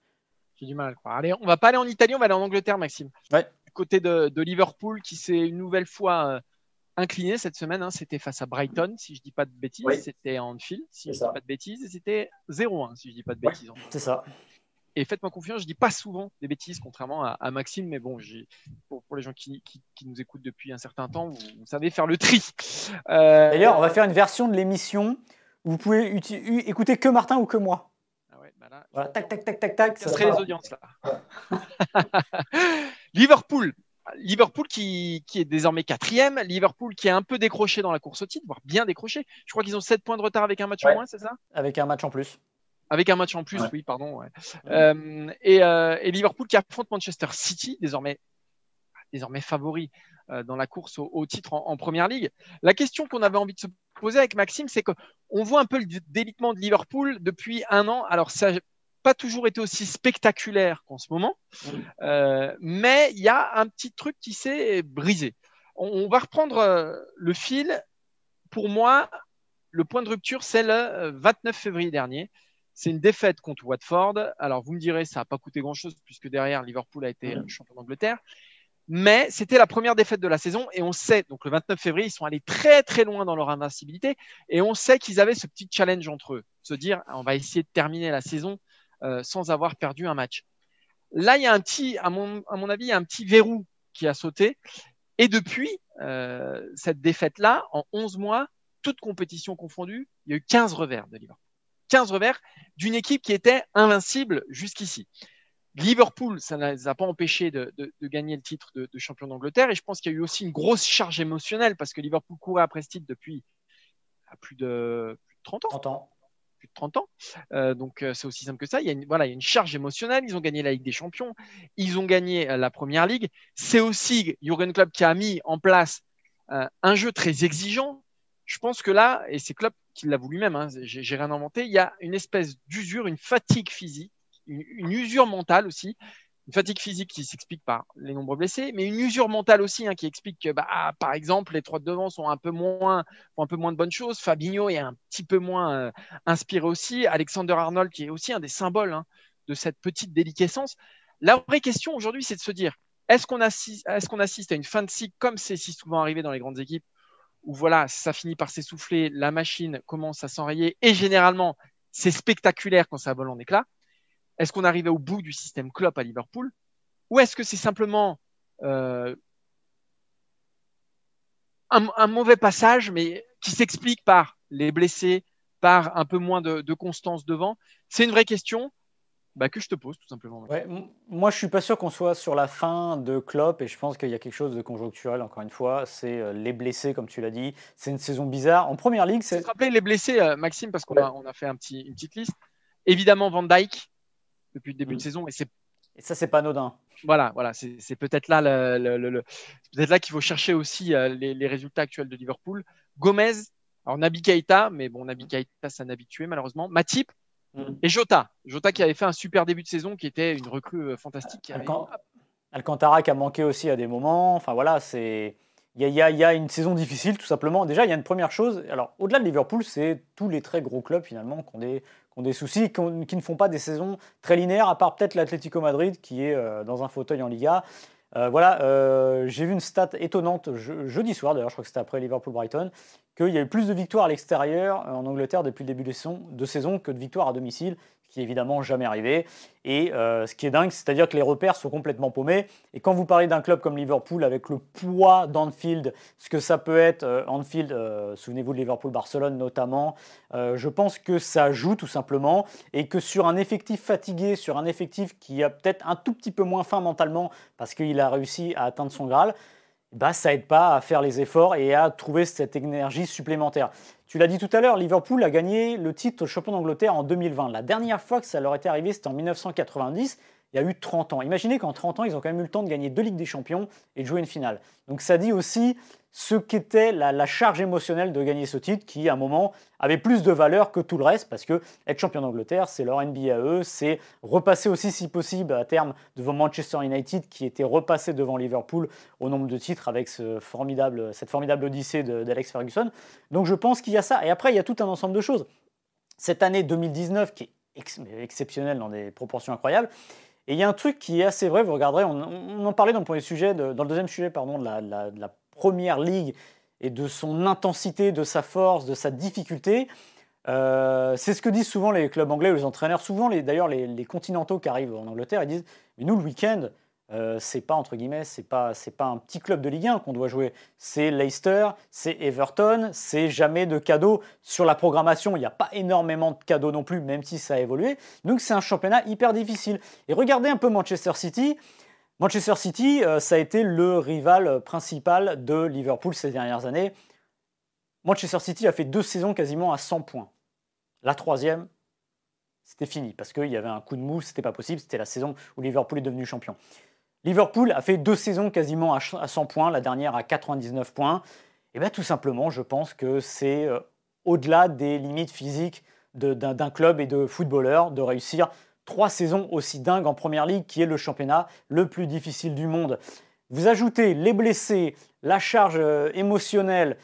J'ai du mal à le croire. Allez, on va pas aller en Italie, on va aller en Angleterre, Maxime.
Ouais.
Du côté de, de Liverpool qui s'est une nouvelle fois euh, incliné cette semaine. hein. C'était face à Brighton, si je dis pas de bêtises.
Oui.
C'était en Anfield, si
C'est
je
ça.
dis pas de bêtises. Et c'était 0-1, si je dis pas de
Ouais.
bêtises.
C'est ça.
Et faites-moi confiance, je dis pas souvent des bêtises, contrairement à, à Maxime, mais bon, pour, pour les gens qui, qui- qui nous écoutent depuis un certain temps, vous, vous savez faire le tri. Euh,
D'ailleurs, on va faire une version de l'émission où vous pouvez écouter que Martin ou que moi.
ah ouais, bah là,
Voilà, tac, tac, tac, tac, tac.
ça serait les audiences là. Liverpool. Liverpool qui, qui est désormais quatrième. Liverpool qui est un peu décroché dans la course au titre, voire bien décroché. Je crois qu'ils ont 7 points de retard avec un match en moins, c'est ça?
Avec un match en plus.
Avec un match en plus,
Ouais.
oui, pardon. ouais. Euh, et, euh, et Liverpool qui affronte Manchester City, désormais, désormais favori euh, dans la course au, au titre en, en première ligue. La question qu'on avait envie de se poser avec Maxime, c'est qu'on voit un peu le délitement de Liverpool depuis un an. Alors, ça n'a pas toujours été aussi spectaculaire qu'en ce moment, Euh, mais il y a un petit truc qui s'est brisé. On, on va reprendre le fil. Pour moi, le point de rupture, c'est le euh, 29 février dernier. C'est une défaite contre Watford. Alors, vous me direz, ça n'a pas coûté grand-chose puisque derrière, Liverpool a été champion d'Angleterre. Mais c'était la première défaite de la saison et on sait, donc le 29 février, ils sont allés très très loin dans leur invincibilité et on sait qu'ils avaient ce petit challenge entre eux, se dire on va essayer de terminer la saison euh, sans avoir perdu un match. Là, il y a un petit, à mon, à mon avis, il y a un petit verrou qui a sauté et depuis euh, cette défaite-là, en 11 mois, toutes compétitions confondues, il y a eu 15 revers de Liverpool. 15 revers d'une équipe qui était invincible jusqu'ici. Liverpool, ça ne les a pas empêchés de, de, de gagner le titre de, de champion d'Angleterre. Et je pense qu'il y a eu aussi une grosse charge émotionnelle parce que Liverpool courait après ce titre depuis plus de, plus de 30 ans.
30 ans.
Plus de 30 ans. Euh, donc euh, c'est aussi simple que ça. Il y, a une, voilà, il y a une charge émotionnelle. Ils ont gagné la Ligue des Champions. Ils ont gagné euh, la Première Ligue. C'est aussi Jurgen Klopp qui a mis en place euh, un jeu très exigeant. Je pense que là, et c'est Klopp qui l'a voulu même, hein, j'ai rien inventé, il y a une espèce d'usure, une fatigue physique une, usure mentale aussi, une fatigue physique qui s'explique par les nombreux blessés, mais une usure mentale aussi hein, qui explique que, bah, par exemple, les trois de devant sont un peu moins, un peu moins de bonnes choses. Fabinho est un petit peu moins euh, inspiré aussi. Alexander Arnold qui est aussi un des symboles hein, de cette petite déliquescence. La vraie question aujourd'hui, c'est de se dire est-ce qu'on assiste à une fin de cycle comme c'est si souvent arrivé dans les grandes équipes? Où voilà, ça finit par s'essouffler, la machine commence à s'enrayer et généralement c'est spectaculaire quand ça vole en éclats. Est-ce qu'on arrivait au bout du système Klopp à Liverpool? Ou est-ce que c'est simplement euh, un, mauvais passage, mais qui s'explique par les blessés, par un peu moins de constance devant? C'est une vraie question bah, que je te pose tout simplement.
Ouais, moi, je suis pas sûr qu'on soit sur la fin de Klopp et je pense qu'il y a quelque chose de conjoncturel, encore une fois. C'est les blessés, comme tu l'as dit. C'est une saison bizarre. En première ligue, c'est.
Tu te rappeler les blessés, euh, Maxime, parce qu'on ouais. a, on a fait un petit, une petite liste. Évidemment, Van Dyke, depuis le début mmh. de saison, et c'est.
Et ça, c'est pas anodin.
Voilà, voilà, c'est peut-être là, le, le, le peut-être là qu'il faut chercher aussi euh, les, les, résultats actuels de Liverpool. Gomez, alors Nabi Keita, mais bon, Nabi Keita, c'est un habitué malheureusement. Matip, Mmh. Et Jota, Jota qui avait fait un super début de saison, qui était une recrue fantastique. Qui avait...
Alcantara qui a manqué aussi à des moments. Enfin voilà, c'est il y, y, y, a une saison difficile tout simplement. Déjà, il y a une première chose. Alors au-delà de Liverpool, c'est tous les très gros clubs finalement qui ont des, qui ont des soucis, qui, ont, qui, ne font pas des saisons très linéaires, à part peut-être l'Atlético Madrid qui est euh, dans un fauteuil en Liga. Euh, voilà, euh, j'ai vu une stat étonnante je, jeudi soir, d'ailleurs, je crois que c'était après Liverpool-Brighton, qu'il y a eu plus de victoires à l'extérieur en Angleterre depuis le début de saison, que de victoires à domicile, ce qui est évidemment jamais arrivé. Et euh, ce qui est dingue, c'est-à-dire que les repères sont complètement paumés. Et quand vous parlez d'un club comme Liverpool, avec le poids d'Anfield, ce que ça peut être, euh, Anfield, euh, souvenez-vous de Liverpool-Barcelone notamment, euh, je pense que ça joue tout simplement. Et que sur un effectif fatigué, sur un effectif qui a peut-être un tout petit peu moins faim mentalement, parce qu'il a réussi à atteindre son Graal, bah, ça aide pas à faire les efforts et à trouver cette énergie supplémentaire. Tu l'as dit tout à l'heure, Liverpool a gagné le titre champion d'Angleterre en 2020. La dernière fois que ça leur était arrivé, c'était en 1990. Il y a eu 30 ans. Imaginez qu'en 30 ans, ils ont quand même eu le temps de gagner deux Ligues des Champions et de jouer une finale. Donc ça dit aussi ce qu'était la, charge émotionnelle de gagner ce titre qui, à un moment, avait plus de valeur que tout le reste parce que être champion d'Angleterre, c'est leur NBA eux, c'est repasser aussi, si possible, à terme devant Manchester United qui était repassé devant Liverpool au nombre de titres avec ce formidable, cette formidable odyssée d'Alex Ferguson. Donc je pense qu'il y a ça. Et après, il y a tout un ensemble de choses. Cette année 2019 qui est ex exceptionnelle dans des proportions incroyables, et il y a un truc qui est assez vrai, vous regarderez, on, on en parlait dans le, premier sujet dans le deuxième sujet pardon, de la première ligue et de son intensité, de sa force, de sa difficulté. Euh, c'est ce que disent souvent les clubs anglais ou les entraîneurs. Souvent, d'ailleurs, les, les, continentaux qui arrivent en Angleterre, ils disent Mais nous, le week-end, euh, c'est pas entre guillemets, c'est pas, c'est pas un petit club de Ligue 1 qu'on doit jouer. C'est Leicester, c'est Everton, c'est jamais de cadeaux sur la programmation. Il n'y a pas énormément de cadeaux non plus, même si ça a évolué. Donc c'est un championnat hyper difficile. Et regardez un peu Manchester City. Manchester City, euh, ça a été le rival principal de Liverpool ces dernières années. Manchester City a fait deux saisons quasiment à 100 points. La troisième, c'était fini parce qu'il y avait un coup de mou, c'était pas possible. C'était la saison où Liverpool est devenu champion. Liverpool a fait deux saisons quasiment à 100 points, la dernière à 99 points. Et bien tout simplement, je pense que c'est euh, au-delà des limites physiques d'un club et de footballeurs de réussir trois saisons aussi dingues en Première Ligue, qui est le championnat le plus difficile du monde. Vous ajoutez les blessés, la charge euh, émotionnelle,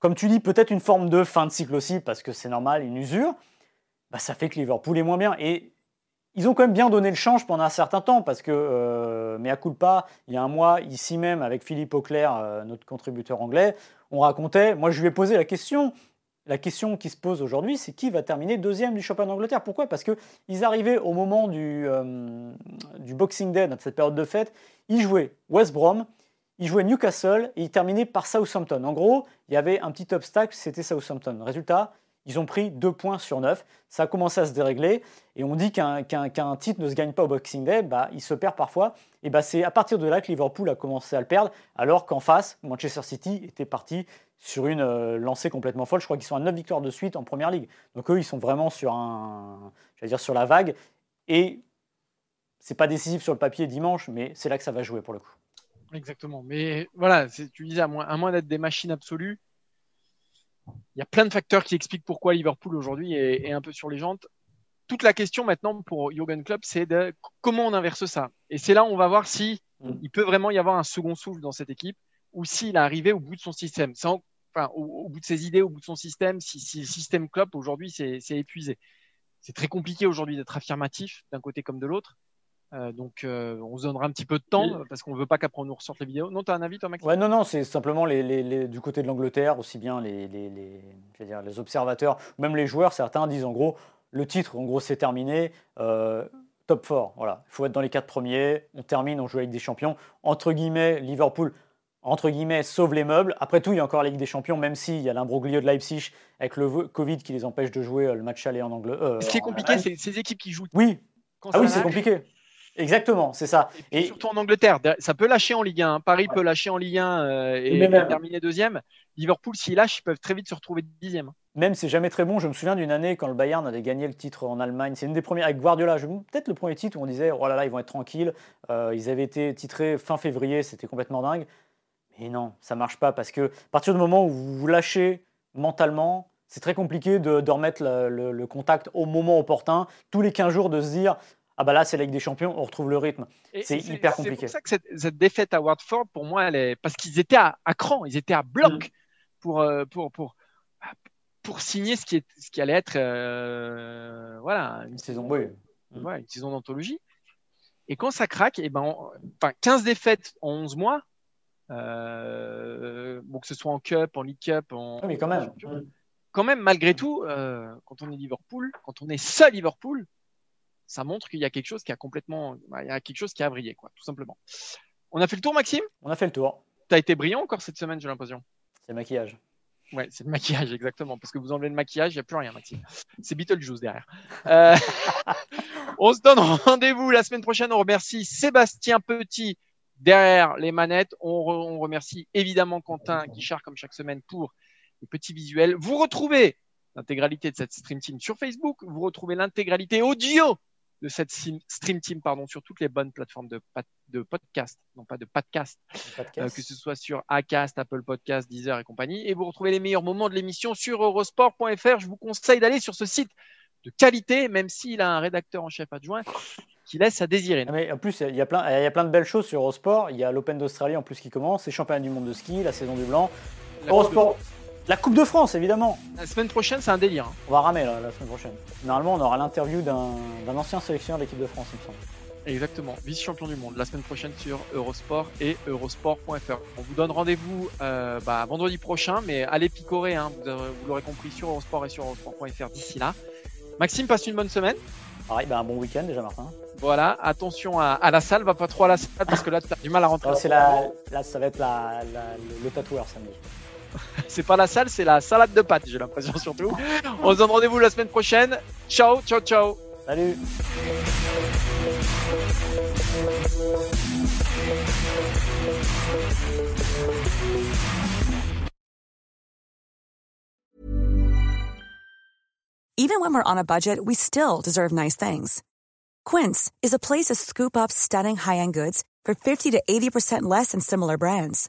comme tu dis, peut-être une forme de fin de cycle aussi, parce que c'est normal, une usure. bah, ça fait que Liverpool est moins bien. Et ils ont quand même bien donné le change pendant un certain temps parce que, euh, mais à coup pas, il y a un mois, ici même, avec Philippe Auclair, euh, notre contributeur anglais, on racontait, moi je lui ai posé la question, la question qui se pose aujourd'hui, c'est qui va terminer deuxième du championnat d'Angleterre? Pourquoi? Parce qu'ils arrivaient au moment du, euh, du Boxing Day, dans cette période de fête, ils jouaient West Brom, ils jouaient Newcastle et ils terminaient par Southampton. En gros, il y avait un petit obstacle, c'était Southampton. Résultat, ils ont pris 2 points sur 9. Ça a commencé à se dérégler. Et on dit qu'un titre ne se gagne pas au Boxing Day, bah, il se perd parfois. Et bah, c'est à partir de là que Liverpool a commencé à le perdre, alors qu'en face, Manchester City était parti sur une euh, lancée complètement folle. Je crois qu'ils sont à 9 victoires de suite en Première Ligue. Donc eux, ils sont vraiment sur, un, dire, sur la vague. Et c'est pas décisif sur le papier dimanche, mais c'est là que ça va jouer pour le coup.
Exactement. Mais voilà, tu disais, à moins, à moins d'être des machines absolues, il y a plein de facteurs qui expliquent pourquoi Liverpool aujourd'hui est, un peu sur les jantes. Toute la question maintenant pour Jürgen Klopp, c'est de comment on inverse ça? Et c'est là où on va voir si mm. il peut vraiment y avoir un second souffle dans cette équipe ou s'il est arrivé au bout de son système. enfin, au, bout de ses idées, au bout de son système, si, si le système Klopp aujourd'hui c'est épuisé. C'est très compliqué aujourd'hui d'être affirmatif d'un côté comme de l'autre. Euh, donc, euh, on se donnera un petit peu de temps parce qu'on ne veut pas qu'après on nous ressorte les vidéos. Non, tu as un avis, toi, Maxime
ouais, Non, non, c'est simplement les, du côté de l'Angleterre, aussi bien les, dire, les observateurs, même les joueurs, certains disent en gros, le titre, en gros, c'est terminé. Euh, top 4, voilà. Il faut être dans les quatre premiers. On termine, on joue avec des champions. Entre guillemets, Liverpool, entre guillemets, sauve les meubles. Après tout, il y a encore la Ligue des Champions, même s'il y a l'imbroglio de Leipzig avec le Covid qui les empêche de jouer le match aller en Angleterre.
Ce qui est compliqué, c'est ces équipes qui jouent.
Oui. ah oui, c'est compliqué. Exactement, c'est ça.
Et, surtout en Angleterre, ça peut lâcher en Ligue 1. Paris peut lâcher en Ligue 1 euh, et, terminer deuxième. Liverpool, s'ils lâchent, ils peuvent très vite se retrouver dixième.
Même c'est jamais très bon. Je me souviens d'une année quand le Bayern avait gagné le titre en Allemagne. C'est une des premières avec Guardiola. Peut-être le premier titre où on disait oh là là, ils vont être tranquilles. Euh, ils avaient été titrés fin février, c'était complètement dingue. Mais non, ça marche pas parce que à partir du moment où vous vous lâchez mentalement, c'est très compliqué de, remettre le, le, contact au moment opportun. Tous les 15 jours, de se dire ah bah là c'est la Ligue des Champions, on retrouve le rythme. C'est hyper compliqué.
C'est pour ça que cette, défaite à Watford, pour moi, elle est parce qu'ils étaient à, cran, ils étaient à bloc mm. pour, euh, pour, pour, pour signer ce qui, est, ce qui allait être euh, voilà,
une saison, oui.
Mm. une saison d'anthologie. Et quand ça craque, et eh ben, enfin, 15 défaites en 11 mois, euh, bon, que ce soit en Cup, en League Cup, en.
Oui, mais quand même.
Quand même, malgré tout, quand on est Liverpool, quand on est seul Liverpool, ça montre qu'il y a quelque chose qui a complètement, bah, il y a quelque chose qui a brillé, quoi, tout simplement. On a fait le tour, Maxime?
On a fait le tour.
Tu as été brillant encore cette semaine, j'ai l'impression?
C'est le maquillage.
Ouais, c'est le maquillage, exactement. Parce que vous enlevez le maquillage, il n'y a plus rien, Maxime. C'est Beetlejuice derrière. Euh, on se donne rendez-vous la semaine prochaine. On remercie Sébastien Petit derrière les manettes. On, remercie évidemment Quentin Guichard, comme chaque semaine, pour les petits visuels. Vous retrouvez l'intégralité de cette Stream Team sur Facebook. Vous retrouvez l'intégralité audio de cette Stream Team pardon, sur toutes les bonnes plateformes de, de podcast, non pas de podcast, euh, que ce soit sur Acast, Apple Podcast, Deezer et compagnie. Et vous retrouvez les meilleurs moments de l'émission sur eurosport.fr. Je vous conseille d'aller sur ce site de qualité, même s'il a un rédacteur en chef adjoint qui laisse à désirer.
Mais en plus, il y, a plein, il y a plein de belles choses sur Eurosport. Il y a l'Open d'Australie en plus qui commence, les championnats du monde de ski, la saison du blanc. Eurosport. La Coupe de France, évidemment.
La semaine prochaine, c'est un délire. Hein.
On va ramer la semaine prochaine. Normalement, on aura l'interview d'un ancien sélectionneur de l'équipe de France, il me semble.
Exactement, vice-champion du monde, la semaine prochaine sur Eurosport et eurosport.fr. On vous donne rendez-vous euh, bah, vendredi prochain, mais allez picorer, hein, vous, l'aurez compris, sur Eurosport et sur eurosport.fr d'ici là. Maxime, passe une bonne semaine.
Pareil, bah, un bon week-end déjà, Martin.
Voilà, attention à, la salle, va pas trop à la salle parce que là, tu as du mal à rentrer.
c'est la, là, ça va être la, le tatoueur samedi.
C'est pas la salle, c'est la salade de pâtes, j'ai l'impression surtout. On se donne rendez-vous la semaine prochaine. Ciao, ciao, ciao.
Salut.
Even when we're on a budget, we still deserve nice things. Quince is a place to scoop up stunning high-end goods for 50 to 80% less than similar brands.